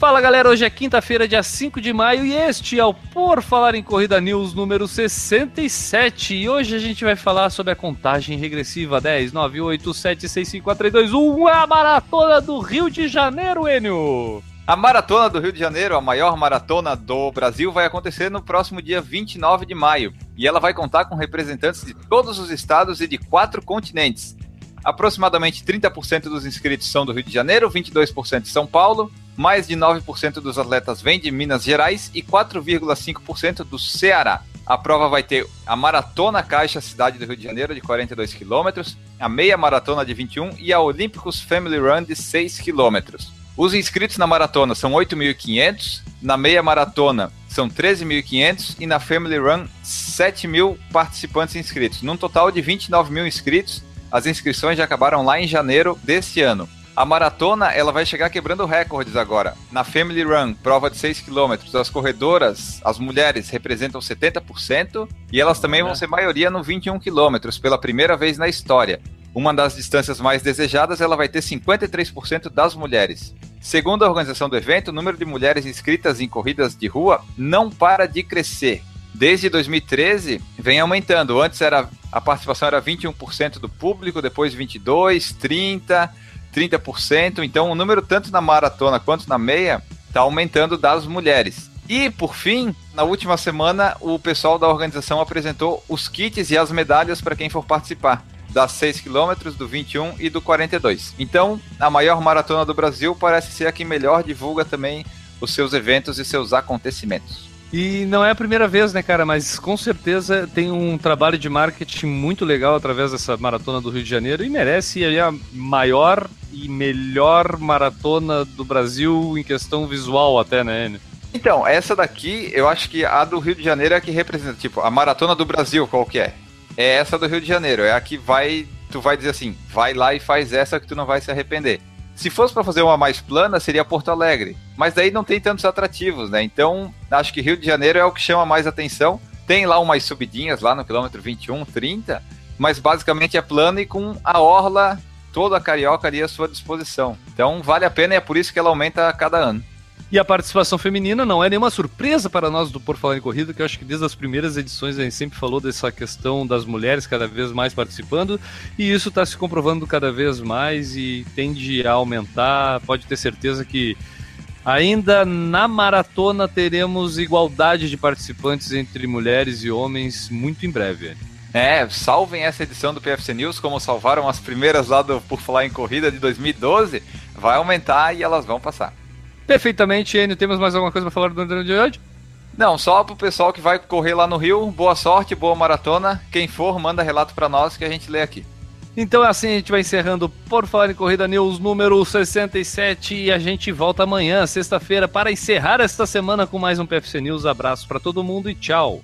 Fala galera, hoje é quinta-feira, dia 5 de maio, e este é o Por Falar em Corrida News número 67. E hoje a gente vai falar sobre a contagem regressiva 10, 9, 8, 7, 6, 5, 4, 3, 2, 1, a maratona do Rio de Janeiro, Enio! A Maratona do Rio de Janeiro, a maior maratona do Brasil, vai acontecer no próximo dia 29 de maio. E ela vai contar com representantes de todos os estados e de quatro continentes. Aproximadamente 30% dos inscritos são do Rio de Janeiro, 22% de São Paulo, mais de 9% dos atletas vêm de Minas Gerais e 4,5% do Ceará. A prova vai ter a Maratona Caixa Cidade do Rio de Janeiro, de 42 km, a Meia Maratona de 21 e a Olímpicos Family Run de 6 km. Os inscritos na maratona são 8.500, na meia maratona são 13.500 e na Family Run 7.000 participantes inscritos, num total de 29 mil inscritos as inscrições já acabaram lá em janeiro deste ano. A maratona ela vai chegar quebrando recordes agora. Na Family Run, prova de 6 km, as corredoras, as mulheres representam 70% e elas também vão ser maioria no 21 km pela primeira vez na história. Uma das distâncias mais desejadas, ela vai ter 53% das mulheres. Segundo a organização do evento, o número de mulheres inscritas em corridas de rua não para de crescer desde 2013 vem aumentando. Antes era a participação era 21% do público, depois 22, 30, 30%. Então o número tanto na maratona quanto na meia está aumentando das mulheres. E por fim, na última semana, o pessoal da organização apresentou os kits e as medalhas para quem for participar das 6 km, do 21 e do 42. Então, a maior maratona do Brasil parece ser a que melhor divulga também os seus eventos e seus acontecimentos. E não é a primeira vez, né, cara? Mas com certeza tem um trabalho de marketing muito legal através dessa maratona do Rio de Janeiro e merece a maior e melhor maratona do Brasil em questão visual, até, né? Então, essa daqui, eu acho que a do Rio de Janeiro é a que representa, tipo, a maratona do Brasil, qual que é? É essa do Rio de Janeiro, é a que vai, tu vai dizer assim, vai lá e faz essa que tu não vai se arrepender. Se fosse para fazer uma mais plana, seria Porto Alegre. Mas daí não tem tantos atrativos, né? Então, acho que Rio de Janeiro é o que chama mais atenção. Tem lá umas subidinhas lá no quilômetro 21, 30, mas basicamente é plano e com a orla toda a carioca ali à sua disposição. Então, vale a pena e é por isso que ela aumenta a cada ano. E a participação feminina não é nenhuma surpresa para nós do Por Falar em Corrida, que eu acho que desde as primeiras edições a gente sempre falou dessa questão das mulheres cada vez mais participando, e isso está se comprovando cada vez mais e tende a aumentar. Pode ter certeza que ainda na maratona teremos igualdade de participantes entre mulheres e homens muito em breve. É, salvem essa edição do PFC News, como salvaram as primeiras lá do Por Falar em Corrida de 2012. Vai aumentar e elas vão passar. Perfeitamente, Enio. Temos mais alguma coisa para falar do André de hoje? Não, só pro pessoal que vai correr lá no Rio, boa sorte, boa maratona. Quem for, manda relato para nós que a gente lê aqui. Então assim a gente vai encerrando Por Falar em Corrida News número 67 e a gente volta amanhã, sexta-feira, para encerrar esta semana com mais um PFC News. Abraço para todo mundo e tchau.